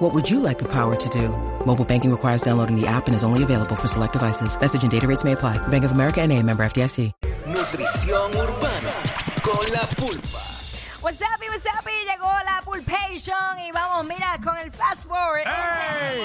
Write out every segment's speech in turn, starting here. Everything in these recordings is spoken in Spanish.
What would you like the power to do? Mobile banking requires downloading the app and is only available for select devices. Message and data rates may apply. Bank of America and a member FDIC. Nutrición urbana con la pulpa. What's up, what's up, y llegó la Pulpation y vamos, mira, con el fast forward. ¡Ey!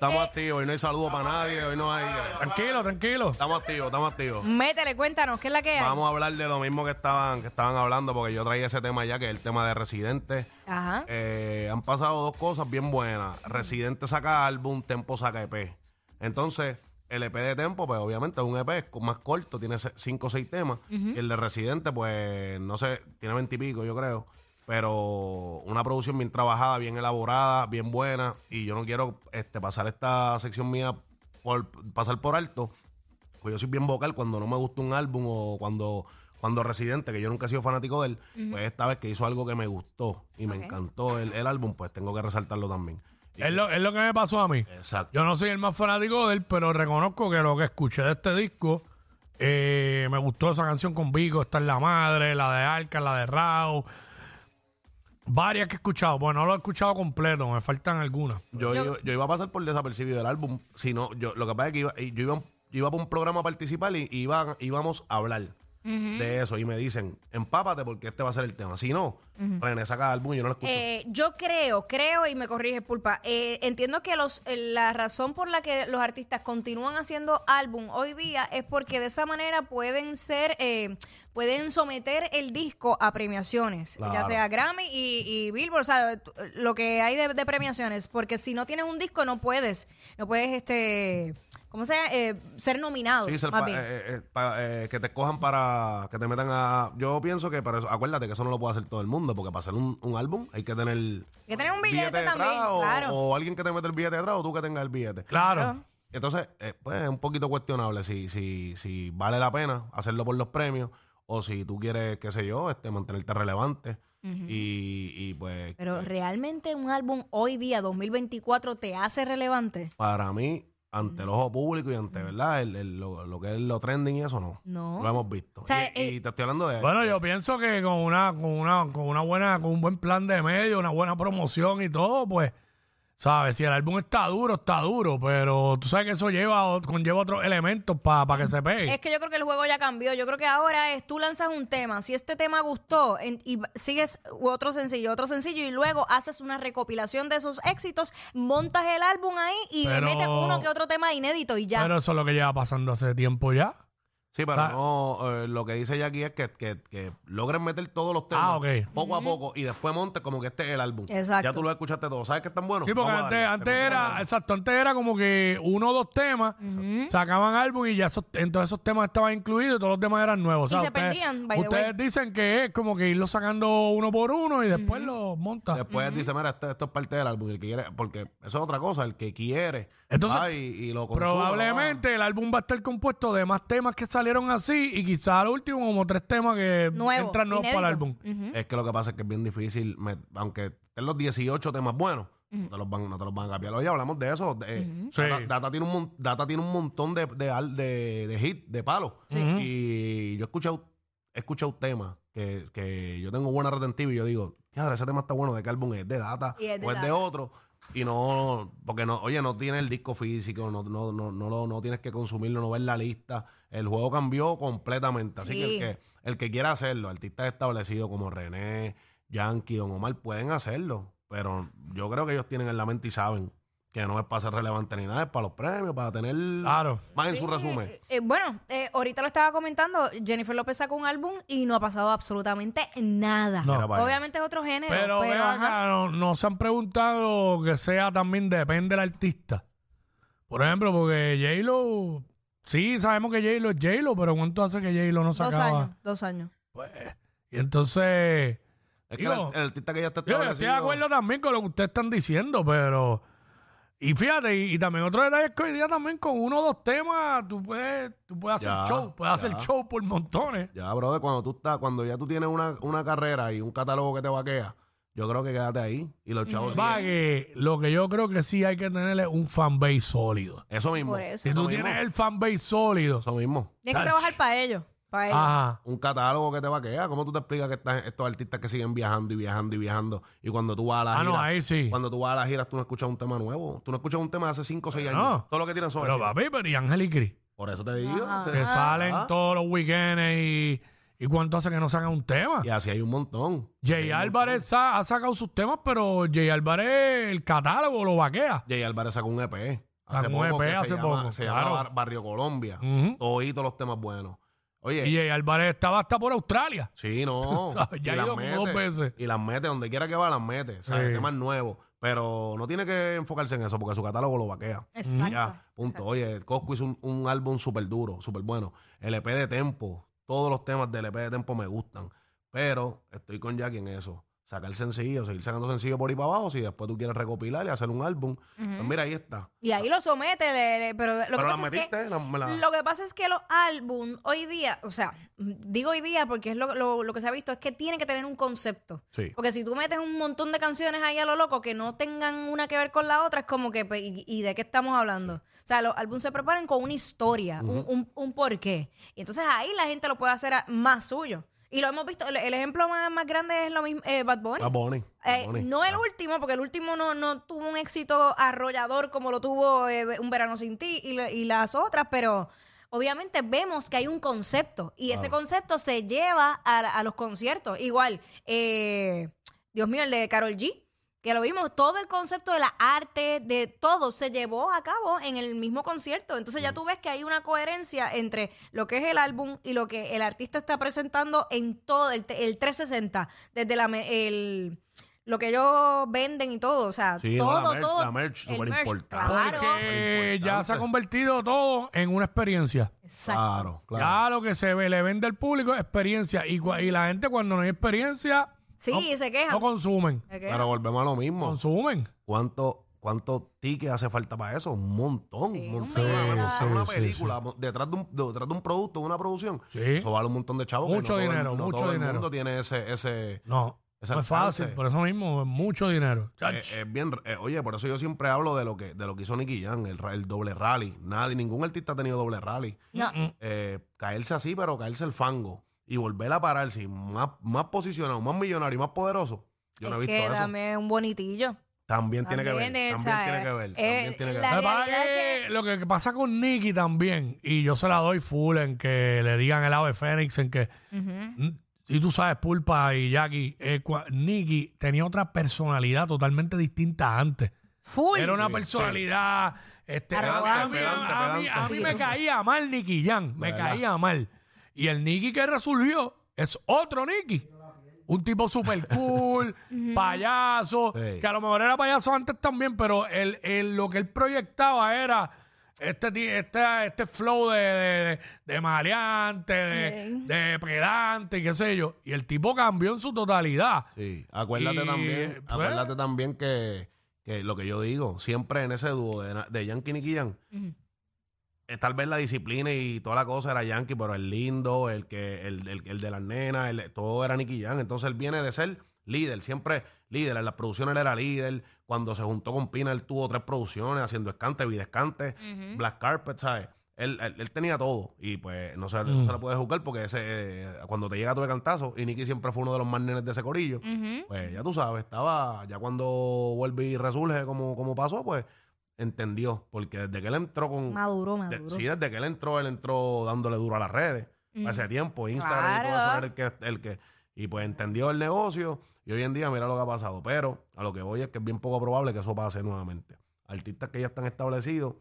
Estamos activos, hoy no hay saludo para nadie, hoy no hay... Tranquilo, tranquilo. Estamos activos, estamos activos. Métele, cuéntanos, ¿qué es la que hay? Vamos a hablar de lo mismo que estaban, que estaban hablando, porque yo traía ese tema ya, que es el tema de Residente. Ajá. Eh, han pasado dos cosas bien buenas. Residente saca álbum, Tempo saca EP. Entonces, el EP de Tempo, pues obviamente es un EP es más corto, tiene cinco o seis temas. Y el de Residente, pues, no sé, tiene veintipico, yo creo. Pero una producción bien trabajada, bien elaborada, bien buena. Y yo no quiero este, pasar esta sección mía por pasar por alto. Pues yo soy bien vocal cuando no me gusta un álbum o cuando, cuando Residente, que yo nunca he sido fanático de él, pues esta vez que hizo algo que me gustó y me encantó el, el álbum, pues tengo que resaltarlo también. Y- Es lo, es lo que me pasó a mí. Exacto. Yo no soy el más fanático de él, pero reconozco que lo que escuché de este disco, eh, me gustó esa canción con Vigo, está en La Madre, la de Arca, la de Rao. Varias que he escuchado. Bueno, no lo he escuchado completo, me faltan algunas. Yo, iba- yo iba a pasar por desapercibido del álbum. Si no, yo, lo que pasa es que iba, yo iba, yo iba para un programa a participar y iba, íbamos a hablar de eso. Y me dicen, empápate porque este va a ser el tema. Si no, René saca álbum y yo no lo escucho. Eh, yo creo, creo, y me corrige Pulpa, eh, entiendo que los, eh, la razón por la que los artistas continúan haciendo álbum hoy día es porque de esa manera pueden ser, eh, pueden someter el disco a premiaciones, ya sea Grammy y, y Billboard, o sea, t- lo que hay de, de premiaciones, porque si no tienes un disco no puedes, no puedes, este, ¿cómo se llama? Eh, ser nominado, Sí, ser más pa- bien. eh, eh, pa- eh, que te cojan para que te metan a. Yo pienso que para eso, acuérdate que eso no lo puede hacer todo el mundo, porque para hacer un, un álbum hay que tener. Hay que tener un billete también, o, claro. o alguien que te mete el billete detrás o tú que tengas el billete. Claro. Entonces, eh, pues es un poquito cuestionable si, si, si vale la pena hacerlo por los premios o si tú quieres, qué sé yo, este, mantenerte relevante. y, y, pues Pero realmente un álbum hoy día, 2024, te hace relevante. para mí, ante el ojo público y ante, ¿verdad? El, el- lo, lo que es lo trending y eso no. No. Lo hemos visto. O sea, y, y eh, te estoy hablando de... Bueno, yo pienso que con una, con una, con una buena, con un buen plan de medio, una buena promoción y todo, pues, sabes, si el álbum está duro, está duro, pero tú sabes que eso lleva, conlleva otros elementos para que se pegue. Es que yo creo que el juego ya cambió. Yo creo que ahora es tú lanzas un tema. Si este tema gustó en- y sigues otro sencillo, otro sencillo y luego haces una recopilación de esos éxitos, montas el álbum ahí y le metes uno que otro tema inédito y ya. Pero eso es lo que lleva pasando hace tiempo ya. Sí, pero Ah. no, eh, lo que dice Jackie es que, que, que logren meter todos los temas Ah, ok. poco a poco y después montes como que este es el álbum. Exacto. Ya tú lo escuchaste todo. ¿Sabes que están buenos? Sí, porque Vamos a antes, darle. antes Te era, montas exacto, antes era como que uno o dos temas sacaban álbum y ya esos, entonces esos temas estaban incluidos y todos los demás eran nuevos. Y O sea, se ustedes, perdían, by the ustedes way. dicen que es como que irlo sacando uno por uno y después lo monta. Después dice, mira, esto, esto es parte del álbum. El que quiere, porque eso es otra cosa. El que quiere Entonces, va y, y lo consume, Probablemente el álbum va a estar compuesto de más temas que salieron así y quizás al último como tres temas que Nuevo, entran nuevos para el álbum. Ujú. Es que lo que pasa es que es bien difícil, me- aunque estén los 18 temas buenos, no, te los van, no te los van a cambiar. Oye, hablamos de eso. de- Sí. Data, Data tiene un, mon- Data tiene un montón de, de, al- de, de hits, de palos. Y yo he escuchado, he escuchado temas que, que yo tengo buena retentiva y yo digo, ya, ese tema está bueno, ¿de qué álbum es? ¿De Data? Y es de ¿O es de Data. otro? Y no, porque no, oye, no tiene el disco físico, no, no, no, no, lo- no tienes que consumirlo, no ver la lista. El juego cambió completamente. Así que el que el que quiera hacerlo, artistas establecidos como René, Yankee, Don Omar, pueden hacerlo. Pero yo creo que ellos tienen en la mente y saben que no es para ser relevante ni nada, es para los premios, para tener Claro. más en su resumen. eh, eh, bueno, eh, ahorita lo estaba comentando, Jennifer López sacó un álbum y no ha pasado absolutamente nada. No. Obviamente es otro género, Pero, pero, acá, no, no se han preguntado que sea también depende del artista. Por ejemplo, porque J-Lo, sí, sabemos que J-Lo es J-Lo, pero ¿cuánto hace que J-Lo no dos sacaba? años, dos años. Pues, y entonces, Es que el, el artista que ya está yo estoy de acuerdo también con lo que ustedes están diciendo, pero Y fíjate, y, y también otro detalle es que hoy día también con uno o dos temas tú puedes, tú puedes hacer Ya, show, puedes hacer show por montones. Ya, brother, cuando tú estás, cuando ya tú tienes una, una carrera y un catálogo que te vaquea, yo creo que quédate ahí. Y los chavos Va, siguen. que lo que yo creo que sí hay que tenerle un fanbase sólido. Eso mismo. Por eso. Si tú tienes el fanbase sólido, Eso mismo. Tienes que trabajar para ellos. Para ellos. ajá, Un catálogo que te vaquea. ¿Cómo tú te explicas que estás- estos artistas que siguen viajando y viajando y viajando? Y cuando tú vas a la Ah, no, ahí sí. cuando tú vas a las giras, tú no escuchas un tema nuevo. Tú no escuchas un tema de hace 5 o 6 años. No. Todo lo que tiran son pero papi, pero y Ángel y Cris, Por eso te digo. Ajá. que salen Ah. todos los weekends y, y cuánto hace que no sacan un tema. Y así hay un montón. Jay Álvarez sa- ha sacado sus temas, pero Jay Álvarez el catálogo lo vaquea. Jay Álvarez sacó un EP. Hace Sacó un poco EP que hace se llama, poco, Se claro. llama Bar- Barrio Colombia. Ujú. Toditos los temas buenos. Oye, Y Álvarez estaba hasta por Australia. sí, no. sabes, ya ha ido dos veces. Y las mete, donde quiera que va, las mete. O sea, Sí. temas nuevos. Pero no tiene que enfocarse en eso porque su catálogo lo vaquea. Exacto. Ya, punto. Oye, Cosco hizo un, un álbum súper duro, súper bueno. El EP de Tempo, todos los temas del EP de Tempo me gustan. Pero estoy con Jackie en eso. Sacar sencillo, seguir sacando sencillo por ahí para abajo. Si después tú quieres recopilar y hacer un álbum, pues mira, ahí está. Y ahí lo somete, le- le- pero lo que Pero pasa es que- metiste, la- me la- Lo que pasa es que los álbum hoy día, o sea, digo hoy día porque es lo, lo- lo que se ha visto, es que tienen que tener un concepto. Sí. Porque si tú metes un montón de canciones ahí a lo loco que no tengan una que ver con la otra, es como que, pues, ¿y, y de qué estamos hablando? O sea, los álbumes se preparan con una historia, un, un, un porqué. Y entonces ahí la gente lo puede hacer a- más suyo. Y lo hemos visto, el, el ejemplo más, más grande es lo mismo, eh, Bad Bunny. Bad Bunny, Bad Eh, Bunny. no el Ah. último, porque el último no, no tuvo un éxito arrollador como lo tuvo eh, Un Verano Sin Ti y, la- y las otras, pero obviamente vemos que hay un concepto y ese concepto se lleva a, a los conciertos. Igual, eh, Dios mío, el de Carol G, que lo vimos, todo el concepto de la arte, de todo, se llevó a cabo en el mismo concierto. Entonces ya tú ves que hay una coherencia entre lo que es el álbum y lo que el artista está presentando en todo el, el 360, desde la, me- el, lo que ellos venden y todo, o sea, Sí, todo, la merch- todo. la merch, el superimportante. Claro. Porque ya se ha importante. convertido todo en una experiencia. Exacto. Claro, claro. Ya lo que se ve, le vende al público es experiencia. Y, y la gente cuando no hay experiencia, Sí, no, se queja. no consumen. Se. Pero volvemos a lo mismo. Consumen. ¿Cuánto, ¿Cuánto ticket hace falta para eso? Un montón. Sí, un montón. millón. una, Sí, una sí, película detrás, de un, detrás de un producto, de una producción. Sí. Eso vale un montón de chavos. que Mucho no todo el- dinero, no mucho todo dinero. el mundo tiene ese... ese No, Ese no es fácil. Por eso mismo, es mucho dinero. eh, es bien, eh, oye, por eso yo siempre hablo de lo que de lo que hizo Nicky Jam, el, el doble rally. Nadie, ningún artista ha tenido doble rally. No. Eh, caerse así, pero caerse el fango y volver a pararse y más, más posicionado, más millonario y más poderoso. Yo no he visto que eso. dame un bonitillo. También tiene que ver. También, También tiene que ver. eh, También tiene que ver. Que que lo que pasa con Nicky también, y yo se la doy full en que le digan el ave Fénix, en que, mm, y tú sabes, Pulpa y Jackie, eh, Nicky tenía otra personalidad totalmente distinta antes. Full. Era una Sí, personalidad. Este, a, Arrogante, a mí, pedante, a mí- pedante. a mí me caía mal Nicky Jan, me ¿Verdad? caía mal. Y el Nicky que resolvió es otro Nicky. Un tipo super cool, payaso, Sí. que a lo mejor era payaso antes también, pero él, él- lo que él proyectaba era este, ti- este, este flow de, de, de maleante, de, pedante y qué sé yo. Y el tipo cambió en su totalidad. Sí, acuérdate Y, también, pues- acuérdate también que, que lo que yo digo, siempre en ese dúo de, de Yankee y Nicky Jam, eh, tal vez la disciplina y toda la cosa era Yankee, pero el lindo, el que, el, el, el de las nenas, el- todo era Nicky Jam. Entonces él viene de ser líder, siempre líder. En las producciones él era líder. Cuando se juntó con Pina, él tuvo tres producciones haciendo escante, videscante, Black Carpet, ¿sabes? Él, él, él tenía todo y pues no se, no se le puede juzgar porque ese eh, cuando te llega tu de cantazo y Nicky siempre fue uno de los más nenes de ese corillo pues ya tú sabes, estaba, ya cuando vuelve y resurge como, como pasó, pues entendió, porque desde que él entró con... Maduro, de- maduro. sí, desde que él entró, él entró dándole duro a las redes, hace tiempo, Instagram y todo eso Claro. era el que, el que... Y pues entendió el negocio y hoy en día mira lo que ha pasado, pero a lo que voy es que es bien poco probable que eso pase nuevamente. Artistas que ya están establecidos,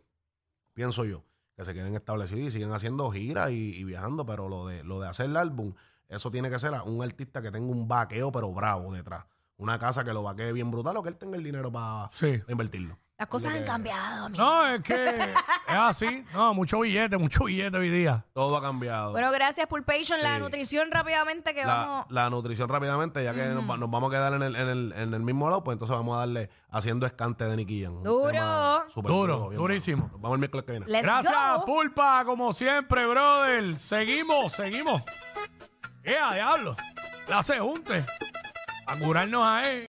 pienso yo, que se queden establecidos y siguen haciendo giras y, y viajando, pero lo de, lo de hacer el álbum, eso tiene que ser a un artista que tenga un vaqueo, pero bravo detrás. Una casa que lo vaquee bien brutal o que él tenga el dinero para Sí. invertirlo. Las cosas han cambiado, amigo. No, es que es así. No, mucho billete, mucho billete hoy día. Todo ha cambiado. Bueno, gracias, Pulpation. La Sí. nutrición rápidamente que la, vamos... la nutrición rápidamente, ya que nos, va- nos vamos a quedar en el, en, el, en el mismo lado, pues entonces vamos a darle haciendo escante de Nicky Jam. Un Duro. tema súper Duro, bien durísimo. bueno. Nos vamos el miércoles que viene. Let's Gracias, go. Pulpa, como siempre, brother. Seguimos, seguimos. ¡Eh, a diablo! La se junte. A curarnos a él.